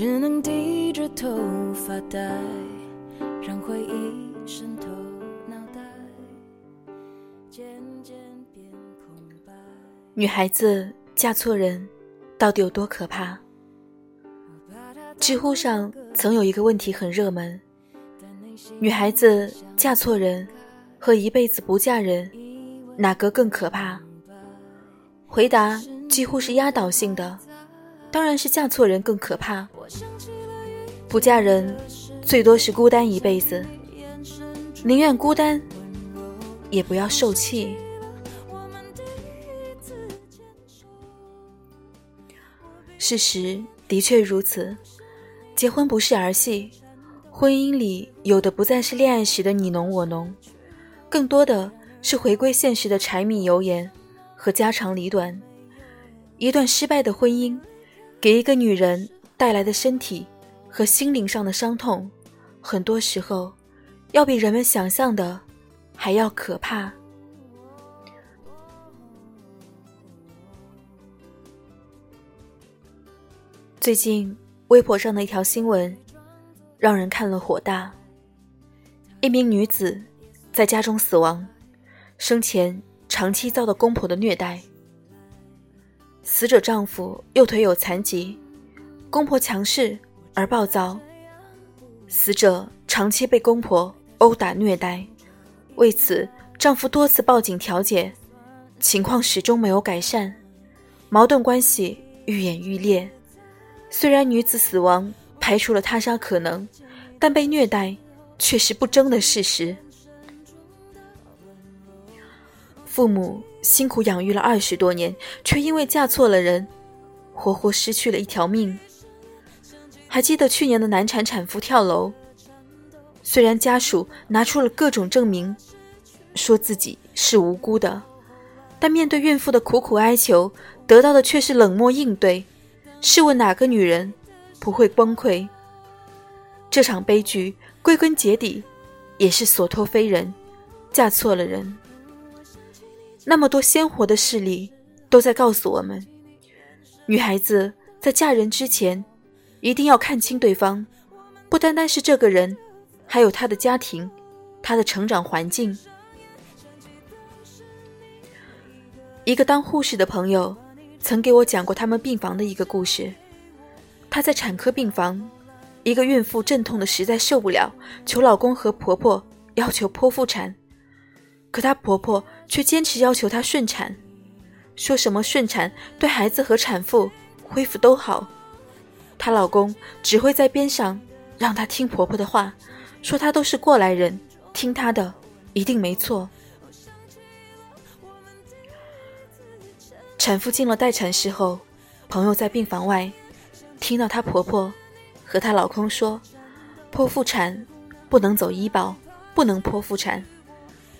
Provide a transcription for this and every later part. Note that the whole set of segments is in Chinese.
只能低着头发呆，让回忆渗透脑袋，渐渐变空白。女孩子嫁错人，到底有多可怕？知乎上曾有一个问题很热门：女孩子嫁错人和一辈子不嫁人，哪个更可怕？回答几乎是压倒性的，当然是嫁错人更可怕。不嫁人，最多是孤单一辈子，宁愿孤单，也不要受气。事实的确如此。结婚不是儿戏，婚姻里有的不再是恋爱时的你侬我侬，更多的是回归现实的柴米油盐和家长里短。一段失败的婚姻，给一个女人带来的身体和心灵上的伤痛，很多时候要比人们想象的还要可怕。最近。微博上的一条新闻，让人看了火大。一名女子在家中死亡，生前长期遭到公婆的虐待。死者丈夫右腿有残疾，公婆强势而暴躁，死者长期被公婆殴打虐待，为此丈夫多次报警调解，情况始终没有改善，矛盾关系愈演愈烈。虽然女子死亡排除了他杀可能，但被虐待却是不争的事实。父母辛苦养育了二十多年，却因为嫁错了人，活活失去了一条命。还记得去年的难产产妇跳楼，虽然家属拿出了各种证明，说自己是无辜的，但面对孕妇的苦苦哀求，得到的却是冷漠应对。试问哪个女人不会崩溃？这场悲剧归根结底也是所托非人，嫁错了人。那么多鲜活的事例都在告诉我们：女孩子在嫁人之前，一定要看清对方，不单单是这个人，还有他的家庭，他的成长环境。一个当护士的朋友。曾给我讲过他们病房的一个故事。她在产科病房，一个孕妇阵痛的实在受不了，求老公和婆婆要求剖腹产，可她婆婆却坚持要求她顺产，说什么顺产对孩子和产妇恢复都好。她老公只会在边上让她听婆婆的话，说她都是过来人，听她的一定没错。产妇进了待产室后，朋友在病房外听到她婆婆和她老公说：“剖腹产不能走医保，不能剖腹产。”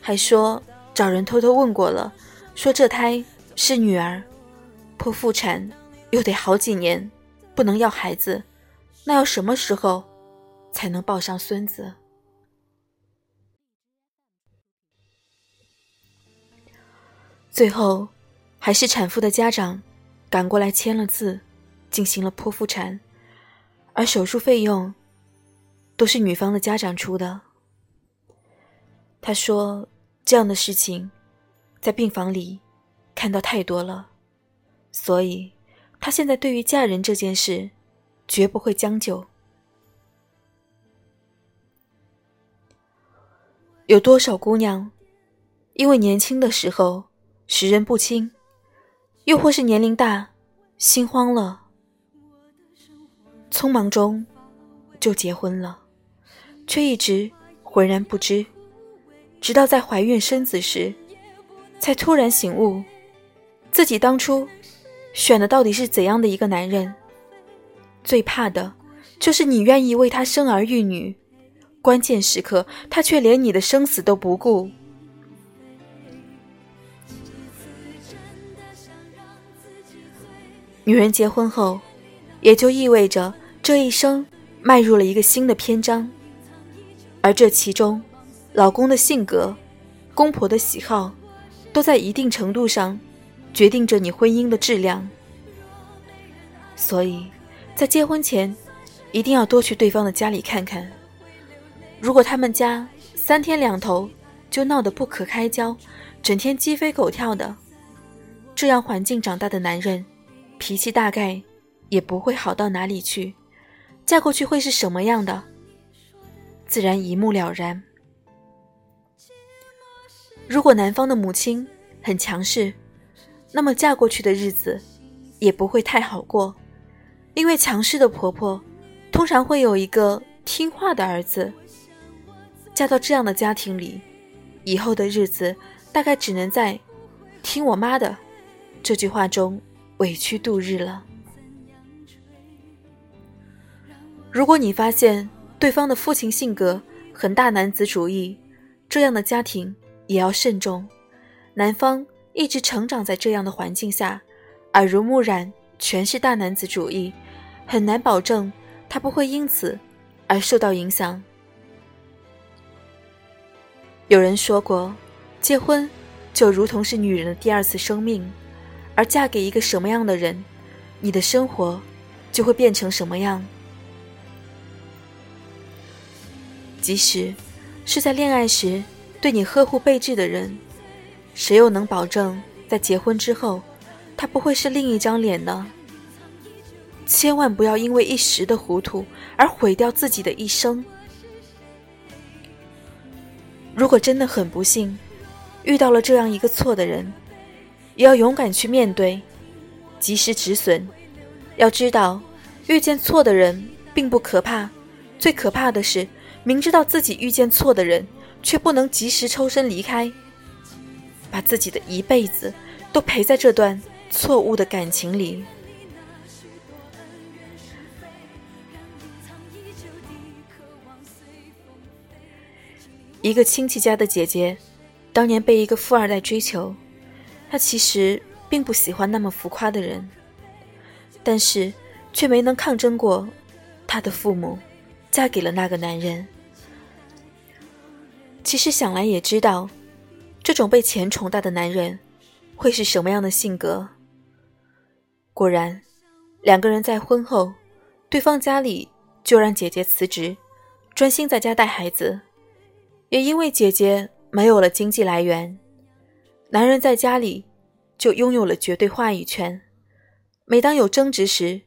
还说找人偷偷问过了，说这胎是女儿，剖腹产又得好几年，不能要孩子，那要什么时候才能抱上孙子？最后。还是产妇的家长赶过来签了字，进行了剖腹产，而手术费用都是女方的家长出的。他说：“这样的事情在病房里看到太多了，所以他现在对于嫁人这件事绝不会将就。有多少姑娘因为年轻的时候识人不清？”又或是年龄大，心慌了，匆忙中就结婚了，却一直浑然不知，直到在怀孕生子时，才突然醒悟，自己当初选的到底是怎样的一个男人。最怕的就是你愿意为他生儿育女，关键时刻他却连你的生死都不顾。女人结婚后，也就意味着这一生迈入了一个新的篇章，而这其中，老公的性格、公婆的喜好，都在一定程度上决定着你婚姻的质量。所以，在结婚前一定要多去对方的家里看看。如果他们家三天两头就闹得不可开交，整天鸡飞狗跳的，这样环境长大的男人，脾气大概也不会好到哪里去。嫁过去会是什么样的，自然一目了然。如果男方的母亲很强势，那么嫁过去的日子也不会太好过，因为强势的婆婆通常会有一个听话的儿子。嫁到这样的家庭里，以后的日子大概只能在“听我妈的”这句话中委屈度日了。如果你发现对方的父亲性格很大男子主义，这样的家庭也要慎重。男方一直成长在这样的环境下，耳濡目染全是大男子主义，很难保证他不会因此而受到影响。有人说过，结婚就如同是女人的第二次生命，而嫁给一个什么样的人，你的生活就会变成什么样。即使是在恋爱时对你呵护备至的人，谁又能保证在结婚之后，他不会是另一张脸呢？千万不要因为一时的糊涂而毁掉自己的一生。如果真的很不幸，遇到了这样一个错的人，也要勇敢去面对，及时止损。要知道，遇见错的人并不可怕，最可怕的是明知道自己遇见错的人，却不能及时抽身离开，把自己的一辈子都陪在这段错误的感情里。一个亲戚家的姐姐，当年被一个富二代追求，她其实并不喜欢那么浮夸的人，但是却没能抗争过她的父母，嫁给了那个男人。其实想来也知道，这种被钱宠大的男人会是什么样的性格。果然，两个人在婚后，对方家里就让姐姐辞职，专心在家带孩子。也因为姐姐没有了经济来源，男人在家里就拥有了绝对话语权。每当有争执时，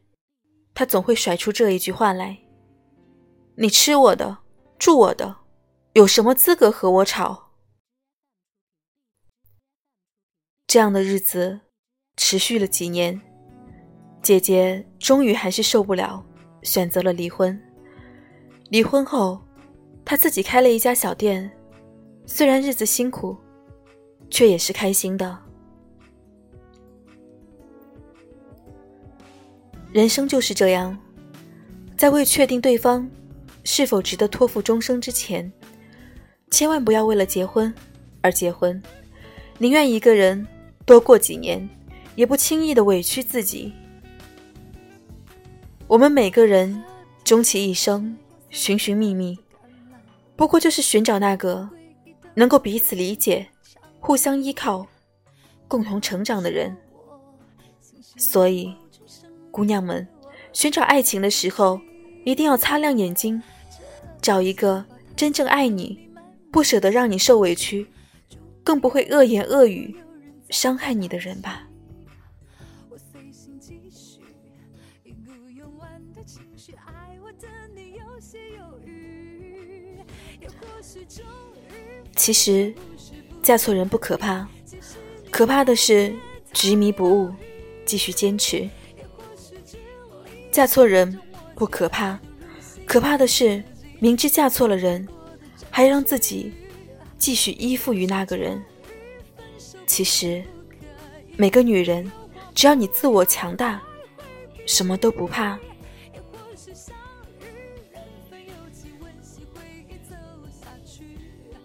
他总会甩出这一句话来：“你吃我的，住我的，有什么资格和我吵？”这样的日子持续了几年，姐姐终于还是受不了，选择了离婚。离婚后。她自己开了一家小店，虽然日子辛苦，却也是开心的。人生就是这样，在未确定对方是否值得托付终生之前，千万不要为了结婚而结婚，宁愿一个人多过几年，也不轻易的委屈自己。我们每个人终其一生，寻寻觅觅。不过就是寻找那个能够彼此理解、互相依靠、共同成长的人。所以，姑娘们，寻找爱情的时候一定要擦亮眼睛，找一个真正爱你、不舍得让你受委屈、更不会恶言恶语伤害你的人吧。其实，嫁错人不可怕，可怕的是执迷不悟，继续坚持。嫁错人不可怕，可怕的是明知嫁错了人，还让自己继续依附于那个人。其实，每个女人，只要你自我强大，什么都不怕。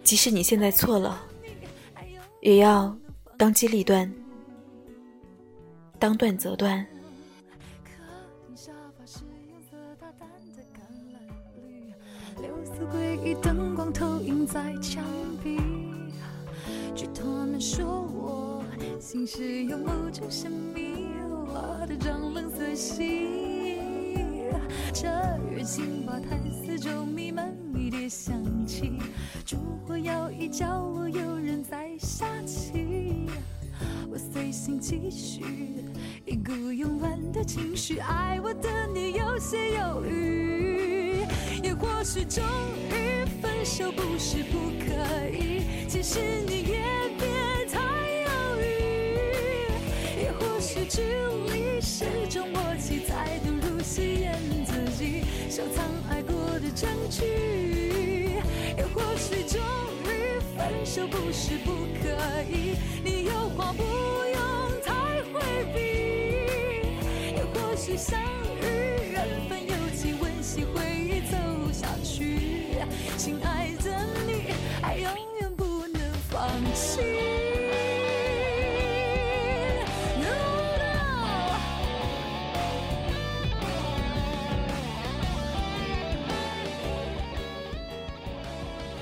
即使你现在错了，也要当机立断，当断则断。灯投影在墙壁，据他们说，我心事有某种神秘，我的张冷色系。这日心吧，台，四周弥漫迷迭香气，烛火摇曳，叫我有人在下棋。我随心继续，一股慵懒的情绪，爱我的你有些犹豫，也或许终于分手不是不可以，其实你也别太犹豫，也或许距离是种默契，再度入戏演自己，收藏爱过的证据，也或许终于分手不是不可以，你有话不用太回避，也或许相遇缘分有情，温习回忆走下去，亲爱